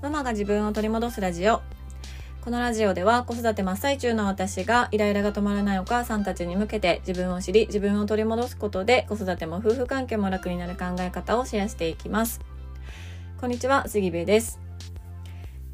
ママが自分を取り戻すラジオ。このラジオでは子育て真っ最中の私がイライラが止まらないお母さんたちに向けて自分を知り自分を取り戻すことで子育ても夫婦関係も楽になる考え方をシェアしていきます。こんにちは杉部です、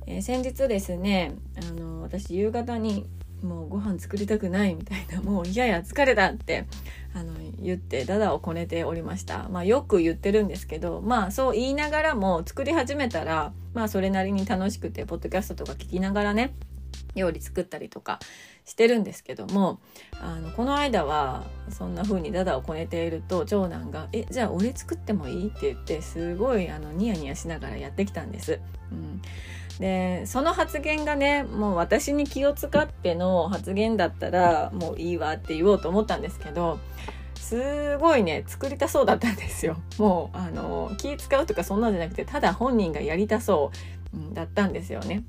えー、先日ですねあの私夕方にもうご飯作りたくないみたいな もういやや疲れたってあの言ってダダをこねておりました。まあよく言ってるんですけど、まあそう言いながらも作り始めたら、まあそれなりに楽しくて、ポッドキャストとか聞きながらね、料理作ったりとかしてるんですけどもあのこの間はそんな風にダダをこねていると長男が「えじゃあ俺作ってもいい?」って言ってすごいあのニヤニヤしながらやってきたんです。うん、でその発言がねもう私に気を使っての発言だったらもういいわって言おうと思ったんですけどすごいね作りたそうだったんですよ。もうあの気使うとかそんなんじゃなくてただ本人がやりたそう、だったんですよね。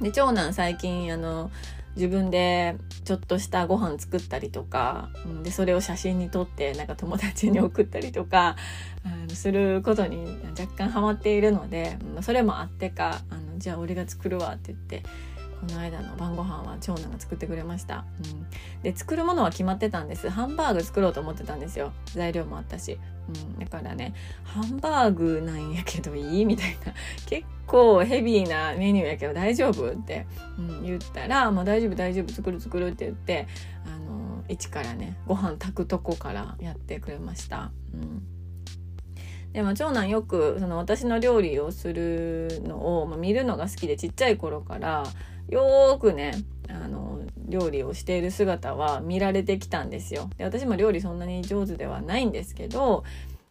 で長男最近あの自分でちょっとしたご飯作ったりとか、でそれを写真に撮ってなんか友達に送ったりとかあのすることに若干ハマっているので、それもあってかあのじゃあ俺が作るわって言ってこの間の晩ご飯は長男が作ってくれました、うん、で作るものは決まってたんです。ハンバーグ作ろうと思ってたんですよ。材料もあったし、うん、だからねハンバーグなんやけどいいみたいな。結構ヘビーなメニューやけど大丈夫って、うん、言ったら「もう大丈夫大丈夫作る作る」って言ってあの一からねご飯炊くとこからやってくれました。うん。でも長男よくその私の料理をするのを、まあ、見るのが好きでちっちゃい頃からよーくねあの料理をしている姿は見られてきたんですよ。で私も料理そんなに上手ではないんですけど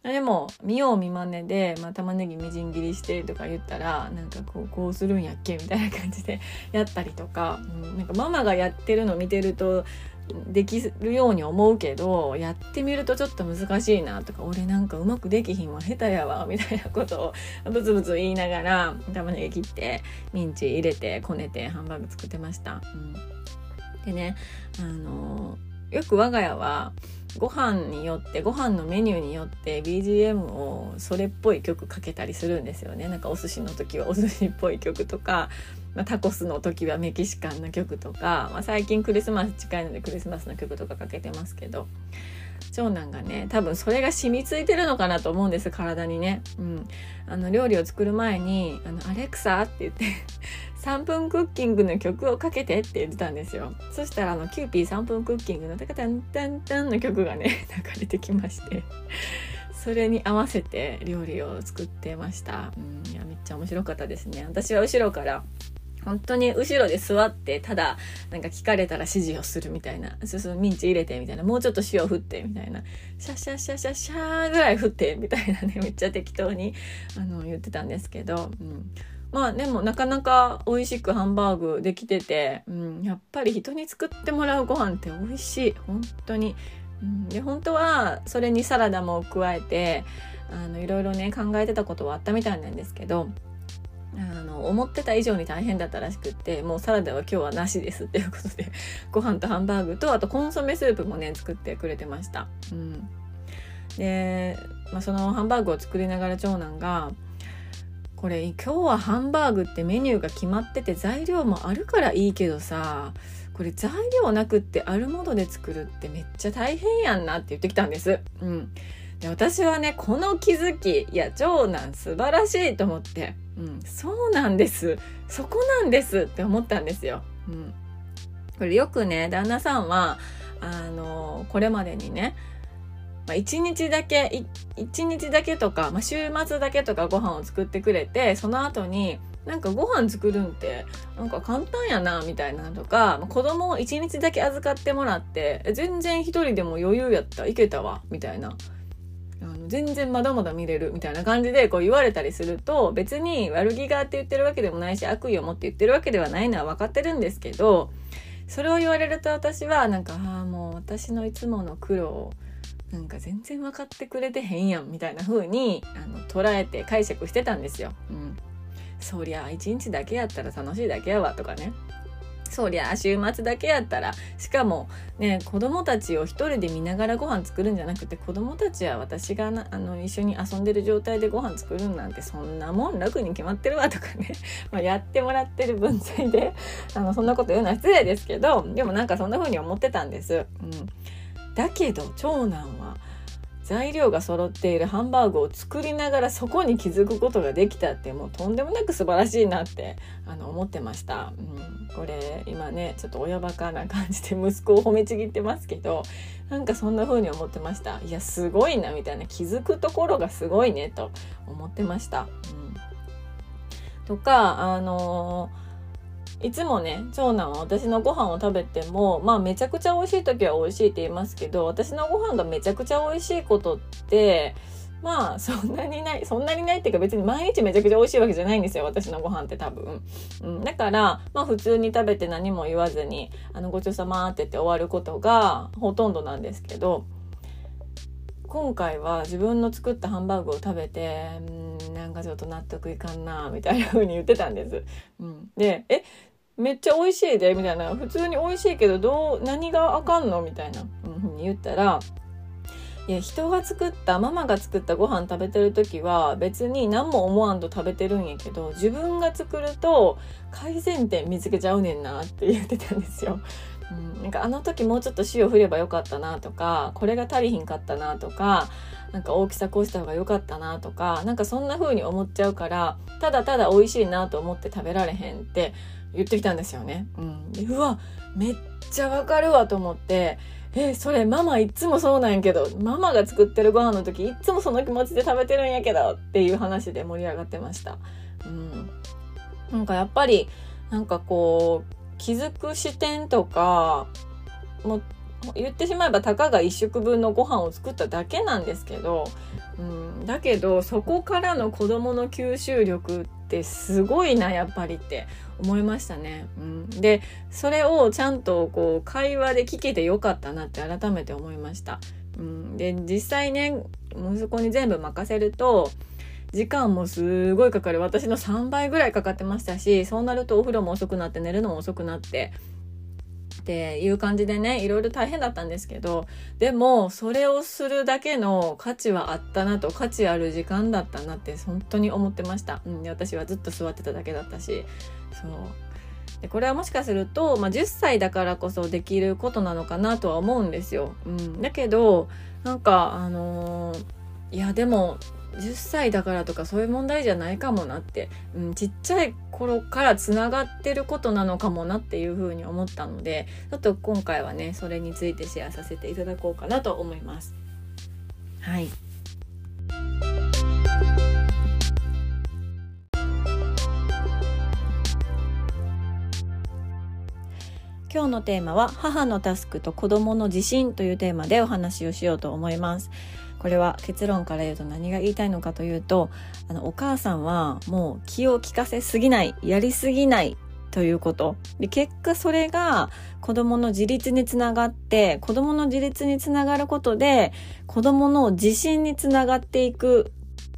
でも見よう見まねで、まあ、玉ねぎみじん切りしてとか言ったらなんかこうこうするんやっけみたいな感じでやったりとか、うん、なんかママがやってるの見てるとできるように思うけどやってみるとちょっと難しいなとか俺なんかうまくできひんわ下手やわみたいなことをブツブツ言いながら玉ねぎ切ってミンチ入れてこねてハンバーグ作ってました。うん、でねあのよく我が家はご飯によってご飯のメニューによって BGM をそれっぽい曲かけたりするんですよねなんかお寿司の時はお寿司っぽい曲とか、まあ、タコスの時はメキシカンな曲とか、まあ、最近クリスマス近いのでクリスマスの曲とかかけてますけど長男がね多分それが染みついてるのかなと思うんです体にね、うん、あの料理を作る前に「あのアレクサ」って言って 3分クッキングの曲をかけてって言ってたんですよ。そしたらあのキューピー3分クッキングのタカタンタンタンの曲がね 流れてきましてそれに合わせて料理を作ってました。うん。いやめっちゃ面白かったですね。私は後ろから本当に後ろで座ってただなんか聞かれたら指示をするみたいな。そうそうミンチ入れてみたいな。もうちょっと塩振ってみたいな。シャシャシャシャシャーぐらい振ってみたいなね。めっちゃ適当にあの言ってたんですけど、うん、まあでもなかなか美味しくハンバーグできてて、うん、やっぱり人に作ってもらうご飯って美味しい。本当に、うん、で本当はそれにサラダも加えてあのいろいろね考えてたことはあったみたいなんですけど。あの思ってた以上に大変だったらしくってもうサラダは今日はなしですっていうことで ご飯とハンバーグとあとコンソメスープもね作ってくれてました。うん、で、まあ、そのハンバーグを作りながら長男がこれ今日はハンバーグってメニューが決まってて材料もあるからいいけどさこれ材料なくってあるもので作るってめっちゃ大変やんなって言ってきたんです。うん、で私はねこの気づきいや長男素晴らしいと思って、うん、そうなんですそこなんですって思ったんですよ。うん、これよくね旦那さんはあのこれまでにねまあ、1日だけ1日だけとか、まあ、週末だけとかご飯を作ってくれてその後になんかご飯作るんってなんか簡単やなみたいなとか、まあ、子供を1日だけ預かってもらって全然1人でも余裕やったいけたわみたいなあの全然まだまだ見れるみたいな感じでこう言われたりすると別に悪気があって言ってるわけでもないし悪意を持って言ってるわけではないのは分かってるんですけどそれを言われると私はなんかああもう私のいつもの苦労をなんか全然分かってくれてへんやんみたいな風にあの捉えて解釈してたんですよ。うん、そりゃ一日だけやったら楽しいだけやわとかねそりゃあ週末だけやったら。しかもね子供たちを一人で見ながらご飯作るんじゃなくて子供たちは私があの一緒に遊んでる状態でご飯作るなんてそんなもん楽に決まってるわとかね、ま、やってもらってる分際で あのそんなこと言うのは失礼ですけどでもなんかそんな風に思ってたんです。うん、だけど長男は材料が揃っているハンバーグを作りながらそこに気づくことができたってもうとんでもなく素晴らしいなってあの思ってました、うん、これ今ねちょっと親バカな感じで息子を褒めちぎってますけどなんかそんな風に思ってました。いやすごいなみたいな。気づくところがすごいねと思ってました、うん、とかあのーいつもね長男は私のご飯を食べてもまあめちゃくちゃ美味しい時は美味しいって言いますけど私のご飯がめちゃくちゃ美味しいことってまあそんなにないそんなにないっていうか別に毎日めちゃくちゃ美味しいわけじゃないんですよ私のご飯って多分、うん、だからまあ普通に食べて何も言わずに「あのごちそうさま」って言って終わることがほとんどなんですけど今回は自分の作ったハンバーグを食べてんなんかちょっと納得いかんなみたいな風に言ってたんです。うん、でえめっちゃ美味しいでみたいな普通に美味しいけどどう何があかんのみたいなふうに言ったらいや人が作ったママが作ったご飯食べてる時は別に何も思わんと食べてるんやけど自分が作ると改善点見つけちゃうねんなって言ってたんですよ。うん、なんかあの時もうちょっと塩振ればよかったなとかこれが足りひんかったなとかなんか大きさこうした方が良かったなとかなんかそんな風に思っちゃうからただただ美味しいなと思って食べられへんって言ってきたんですよね。うん、でうわめっちゃわかるわと思ってえそれママいつもそうなんやけどママが作ってるご飯の時いつもその気持ちで食べてるんやけどっていう話で盛り上がってました。うん、なんかやっぱりなんかこう気づく視点とかもう言ってしまえばたかが1食分のご飯を作っただけなんですけど、うん、だけどそこからの子どもの吸収力ってってすごいなやっぱりって思いましたね。うん、でそれをちゃんとこう会話で聞けてよかったなって改めて思いました。うん、で実際ね息子に全部任せると時間もすごいかかる私の3倍ぐらいかかってましたしそうなるとお風呂も遅くなって寝るのも遅くなってっていう感じでねいろいろ大変だったんですけどでもそれをするだけの価値はあったなと価値ある時間だったなって本当に思ってました、うん、私はずっと座ってただけだったしそう。でこれはもしかすると、まあ、10歳だからこそできることなのかなとは思うんですよ、うん、だけどなんかあのー、いやでも10歳だからとかそういう問題じゃないかもなって、うん、ちっちゃい頃からつながってることなのかもなっていうふうに思ったのでちょっと今回はねそれについてシェアさせていただこうかなと思います。はい今日のテーマは母のタスクと子供の自信というテーマでお話をしようと思います。これは結論から言うと何が言いたいのかというとあのお母さんはもう気を利かせすぎないやりすぎないということで結果それが子供の自立につながって子供の自立につながることで子供の自信につながっていく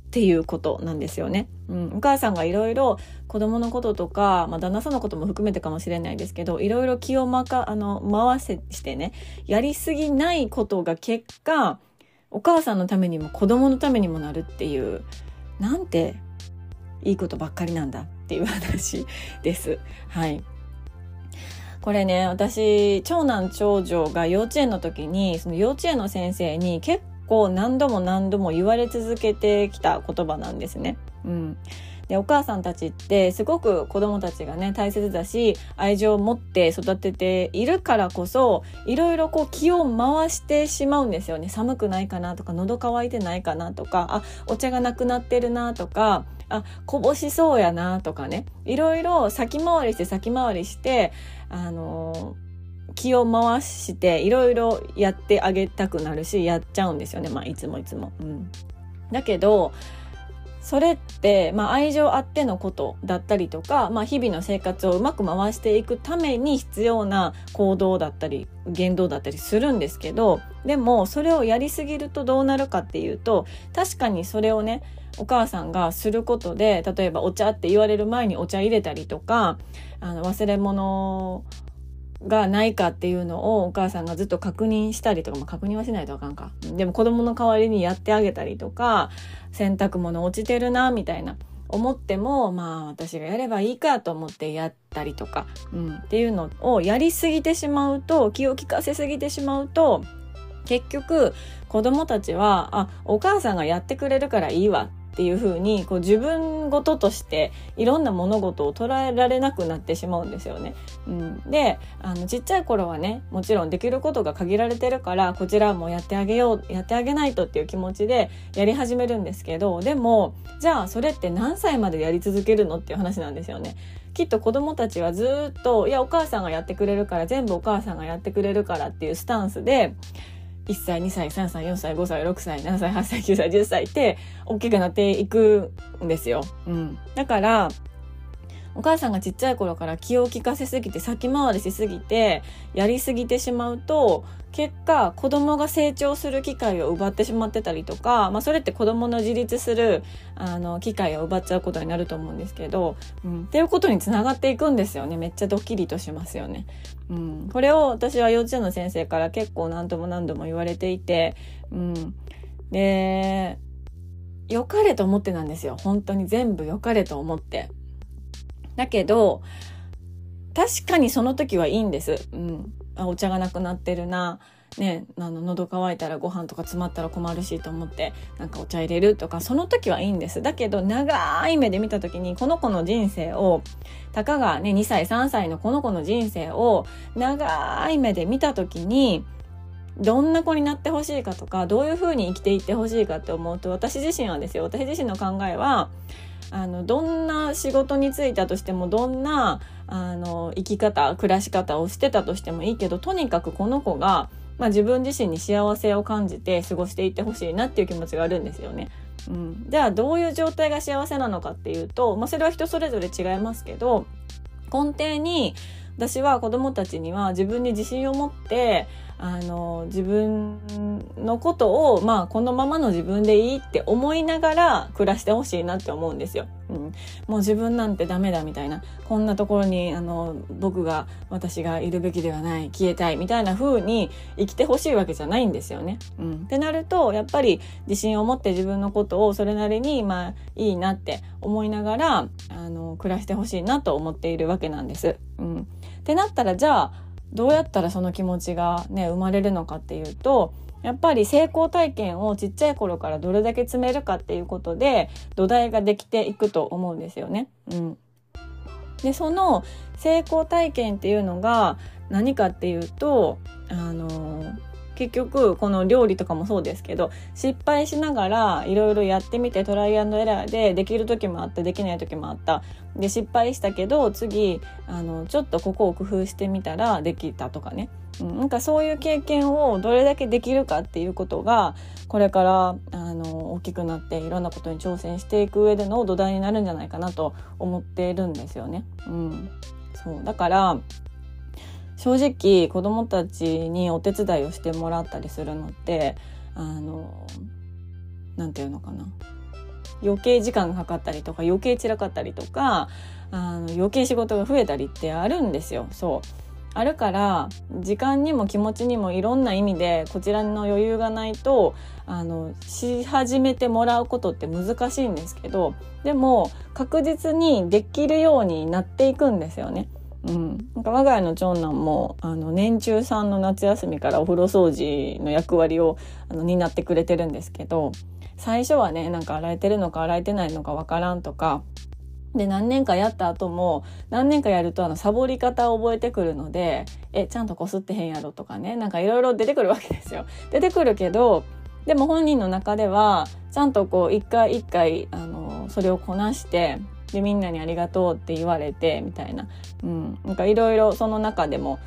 っていうことなんですよね。うん、お母さんがいろいろ子供のこととか、まあ、旦那さんのことも含めてかもしれないですけどいろいろ気をまかあの回せしてねやりすぎないことが結果お母さんのためにも子供のためにもなるっていうなんていいことばっかりなんだっていう話です。はい。これね、私、長男長女が幼稚園の時に、その幼稚園の先生に結構何度も何度も言われ続けてきた言葉なんですね。うん。でお母さんたちってすごく子供たちがね大切だし愛情を持って育てているからこそいろいろこう気を回してしまうんですよね。寒くないかなとか喉乾いてないかなとかあお茶がなくなってるなとかあこぼしそうやなとかね。いろいろ先回りして先回りしてあの気を回していろいろやってあげたくなるしやっちゃうんですよね。まあいつもいつも。うん、だけどそれって、まあ、愛情あってのことだったりとか、まあ、日々の生活をうまく回していくために必要な行動だったり言動だったりするんですけどでもそれをやりすぎるとどうなるかっていうと確かにそれをねお母さんがすることで例えばお茶って言われる前にお茶入れたりとかあの忘れ物がないかっていうのをお母さんがずっと確認したりとか、まあ、確認はしないとあかんか。でも子供の代わりにやってあげたりとか、洗濯物落ちてるな、みたいな。思っても、まあ私がやればいいかと思ってやったりとか、うん、っていうのをやりすぎてしまうと、気を利かせすぎてしまうと、結局子供たちは、あ、お母さんがやってくれるからいいわっていう風にこう自分事としていろんな物事を捉えられなくなってしまうんですよね。うん、であのちっちゃい頃はねもちろんできることが限られてるからこちらもやってあげようやってあげないとっていう気持ちでやり始めるんですけどでもじゃあそれって何歳までやり続けるのっていう話なんですよね。きっと子供たちはずっといやお母さんがやってくれるから全部お母さんがやってくれるからっていうスタンスで1歳2歳3歳4歳5歳6歳7歳8歳9歳10歳って大きくなっていくんですよ。うん、だからお母さんがちっちゃい頃から気を利かせすぎて先回りしすぎてやりすぎてしまうと結果子供が成長する機会を奪ってしまってたりとか、まあ、それって子供の自立するあの機会を奪っちゃうことになると思うんですけど、うん、っていうことにつながっていくんですよねめっちゃドッキリとしますよね。うん、これを私は幼稚園の先生から結構何度も何度も言われていて、うん、で良かれと思ってなんですよ本当に全部良かれと思って。だけど、確かにその時はいいんです。うん。あ、お茶がなくなってるな。ね、あの、喉乾いたらご飯とか詰まったら困るしと思って、なんかお茶入れるとか、その時はいいんです。だけど、長い目で見た時に、この子の人生を、たかがね、2歳、3歳のこの子の人生を、長い目で見た時に、どんな子になってほしいかとか、どういう風に生きていってほしいかって思うと、私自身はですよ、私自身の考えは、あのどんな仕事に就いたとしてもどんなあの生き方暮らし方をしてたとしてもいいけどとにかくこの子が、まあ、自分自身に幸せを感じて過ごしていってほしいなっていう気持ちがあるんですよね。うん、ではどういう状態が幸せなのかっていうと、まあ、それは人それぞれ違いますけど根底に私は子供たちには自分に自信を持ってあの自分のことをまあこのままの自分でいいって思いながら暮らしてほしいなって思うんですよ。うん、もう自分なんてダメだみたいなこんなところにあの僕が私がいるべきではない消えたいみたいな風に生きてほしいわけじゃないんですよね。うん、ってなるとやっぱり自信を持って自分のことをそれなりにまあいいなって思いながらあの暮らしてほしいなと思っているわけなんです。うん、ってなったらじゃあどうやったらその気持ちがね生まれるのかっていうとやっぱり成功体験をちっちゃい頃からどれだけ積めるかっていうことで土台ができていくと思うんですよね。うん、でその成功体験っていうのが何かっていうとあの結局この料理とかもそうですけど失敗しながらいろいろやってみてトライアンドエラーでできる時もあったできない時もあった。で失敗したけど次あのちょっとここを工夫してみたらできたとかね、うん、なんかそういう経験をどれだけできるかっていうことがこれからあの大きくなっていろんなことに挑戦していく上での土台になるんじゃないかなと思っているんですよね。うん、そう。だから正直子供たちにお手伝いをしてもらったりするのってあの何て言うのかな余計時間がかかったりとか余計散らかったりとかあの余計仕事が増えたりってあるんですよ。そうあるから時間にも気持ちにもいろんな意味でこちらの余裕がないとあのし始めてもらうことって難しいんですけどでも確実にできるようになっていくんですよね。うん、なんか我が家の長男もあの年中さんの夏休みからお風呂掃除の役割をあの担ってくれてるんですけど最初はねなんか洗えてるのか洗えてないのかわからんとかで何年かやった後も何年かやるとあのサボり方を覚えてくるのでえちゃんとこすってへんやろとかねなんかいろいろ出てくるわけですよ。出てくるけどでも本人の中ではちゃんとこう一回一回あのそれをこなしてでみんなにありがとうって言われてみたいな、うん、なんかいろいろその中でも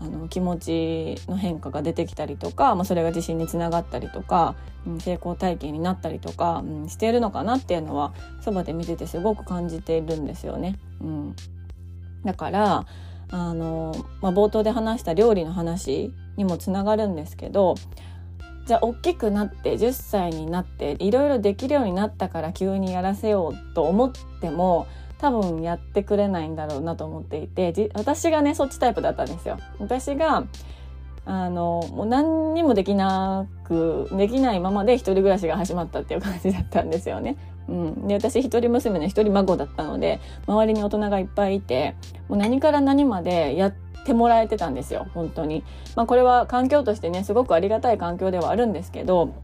あの気持ちの変化が出てきたりとか、まあ、それが自信につながったりとか、うん、成功体験になったりとか、うん、しているのかなっていうのはそばで見ててすごく感じているんですよね。うん、だからあの、まあ、冒頭で話した料理の話にもつながるんですけどじゃあ大きくなって10歳になっていろいろできるようになったから急にやらせようと思っても多分やってくれないんだろうなと思っていて私がねそっちタイプだったんですよ。私があのもう何にもできなくできないままで一人暮らしが始まったっていう感じだったんですよね。うん、で私一人娘の一人孫だったので周りに大人がいっぱいいてもう何から何までやっててもらえてたんですよ本当に。まあ、これは環境としてねすごくありがたい環境ではあるんですけど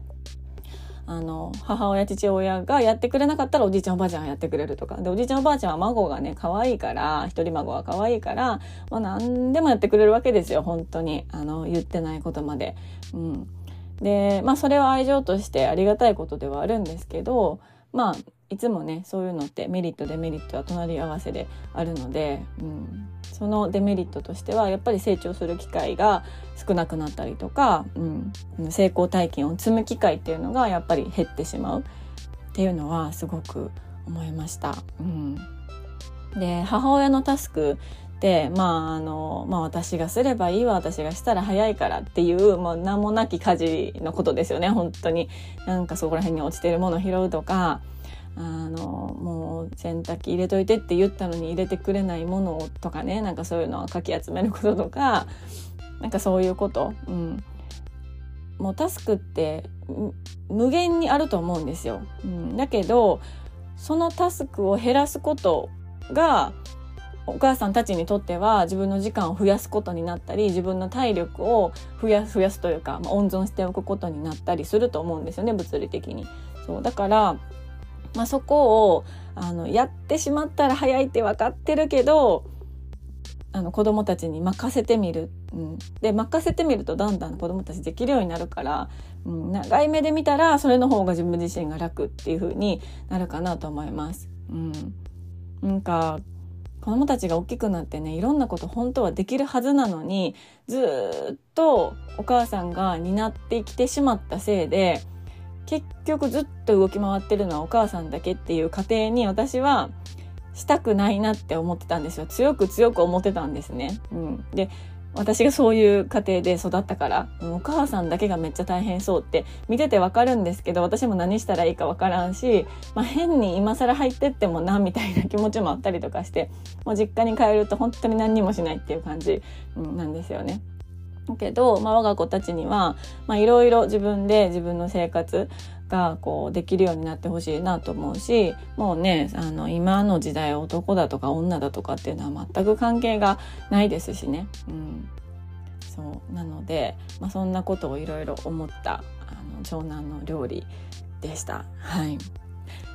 あの母親父親がやってくれなかったらおじいちゃんおばあちゃんがやってくれるとかでおじいちゃんおばあちゃんは孫がね可愛いから一人孫が可愛いから、まあ、何でもやってくれるわけですよ本当にあの言ってないことまで。うん、でまあそれは愛情としてありがたいことではあるんですけどまあいつもねそういうのってメリットデメリットは隣り合わせであるので、うん、そのデメリットとしてはやっぱり成長する機会が少なくなったりとか、うん、成功体験を積む機会っていうのがやっぱり減ってしまう。っていうのはすごく思いました。うん、で母親のタスクでまああの、まあ、私がすればいいわ私がしたら早いからっていうもう名もなき家事のことですよね本当に。なんかそこら辺に落ちてるものを拾うとかあのもう洗濯機入れといてって言ったのに入れてくれないものとかねなんかそういうのをかき集めることとかなんかそういうこと、うん、もうタスクって無限にあると思うんですよ。うん、だけどそのタスクを減らすことがお母さんたちにとっては自分の時間を増やすことになったり自分の体力を増や増やすというか、まあ、温存しておくことになったりすると思うんですよね物理的に。そうだから、まあ、そこをあのやってしまったら早いって分かってるけどあの子供たちに任せてみる、うん、で任せてみるとだんだん子供たちできるようになるから、うん、長い目で見たらそれの方が自分自身が楽っていう風になるかなと思います。うん、なんか子供たちが大きくなってねいろんなこと本当はできるはずなのにずっとお母さんが担ってきてしまったせいで結局ずっと動き回ってるのはお母さんだけっていう過程に私はしたくないなって思ってたんですよ強く強く思ってたんですね。うん、で私がそういう家庭で育ったからお母さんだけがめっちゃ大変そうって見ててわかるんですけど私も何したらいいかわからんし、まあ、変に今更入ってってもなみたいな気持ちもあったりとかしてもう実家に帰ると本当に何にもしないっていう感じ、なんですよね。だけど、まあ、我が子たちにはいろいろ自分で自分の生活がこうできるようになってほしいなと思うしもうねあの今の時代男だとか女だとかっていうのは全く関係がないですしね。うんそうなので、まあ、そんなことをいろいろ思ったあの長男の料理でした。はい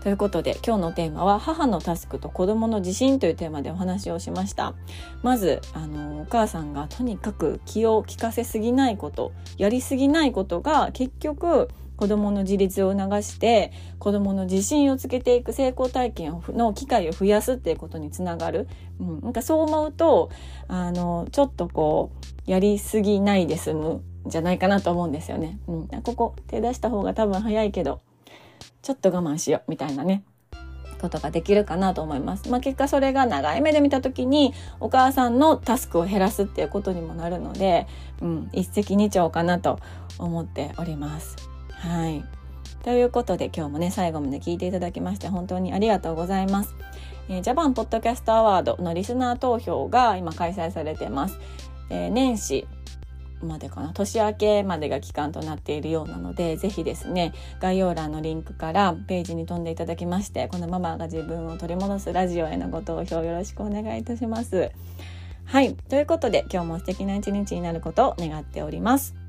ということで今日のテーマは母のタスクと子供の自信というテーマでお話をしましたまずあのお母さんがとにかく気を利かせすぎないことやりすぎないことが結局子どもの自立を促して子どもの自信をつけていく成功体験の機会を増やすっていうことにつながる、うん、なんかそう思うとあのちょっとこうやりすぎないで済むんじゃないかなと思うんですよね。うん、ここ手出した方が多分早いけどちょっと我慢しようみたいなねことができるかなと思います。まあ、結果それが長い目で見た時にお母さんのタスクを減らすっていうことにもなるので、うん、一石二鳥かなと思っております。はい。ということで今日もね、最後まで聞いていただきまして本当にありがとうございます。えー、ジャパンポッドキャストアワードのリスナー投票が今開催されてます。えー、年始までかな？年明けまでが期間となっているようなので是非ですね概要欄のリンクからページに飛んでいただきましてこのママが自分を取り戻すラジオへのご投票よろしくお願いいたします。はいということで今日も素敵な一日になることを願っております。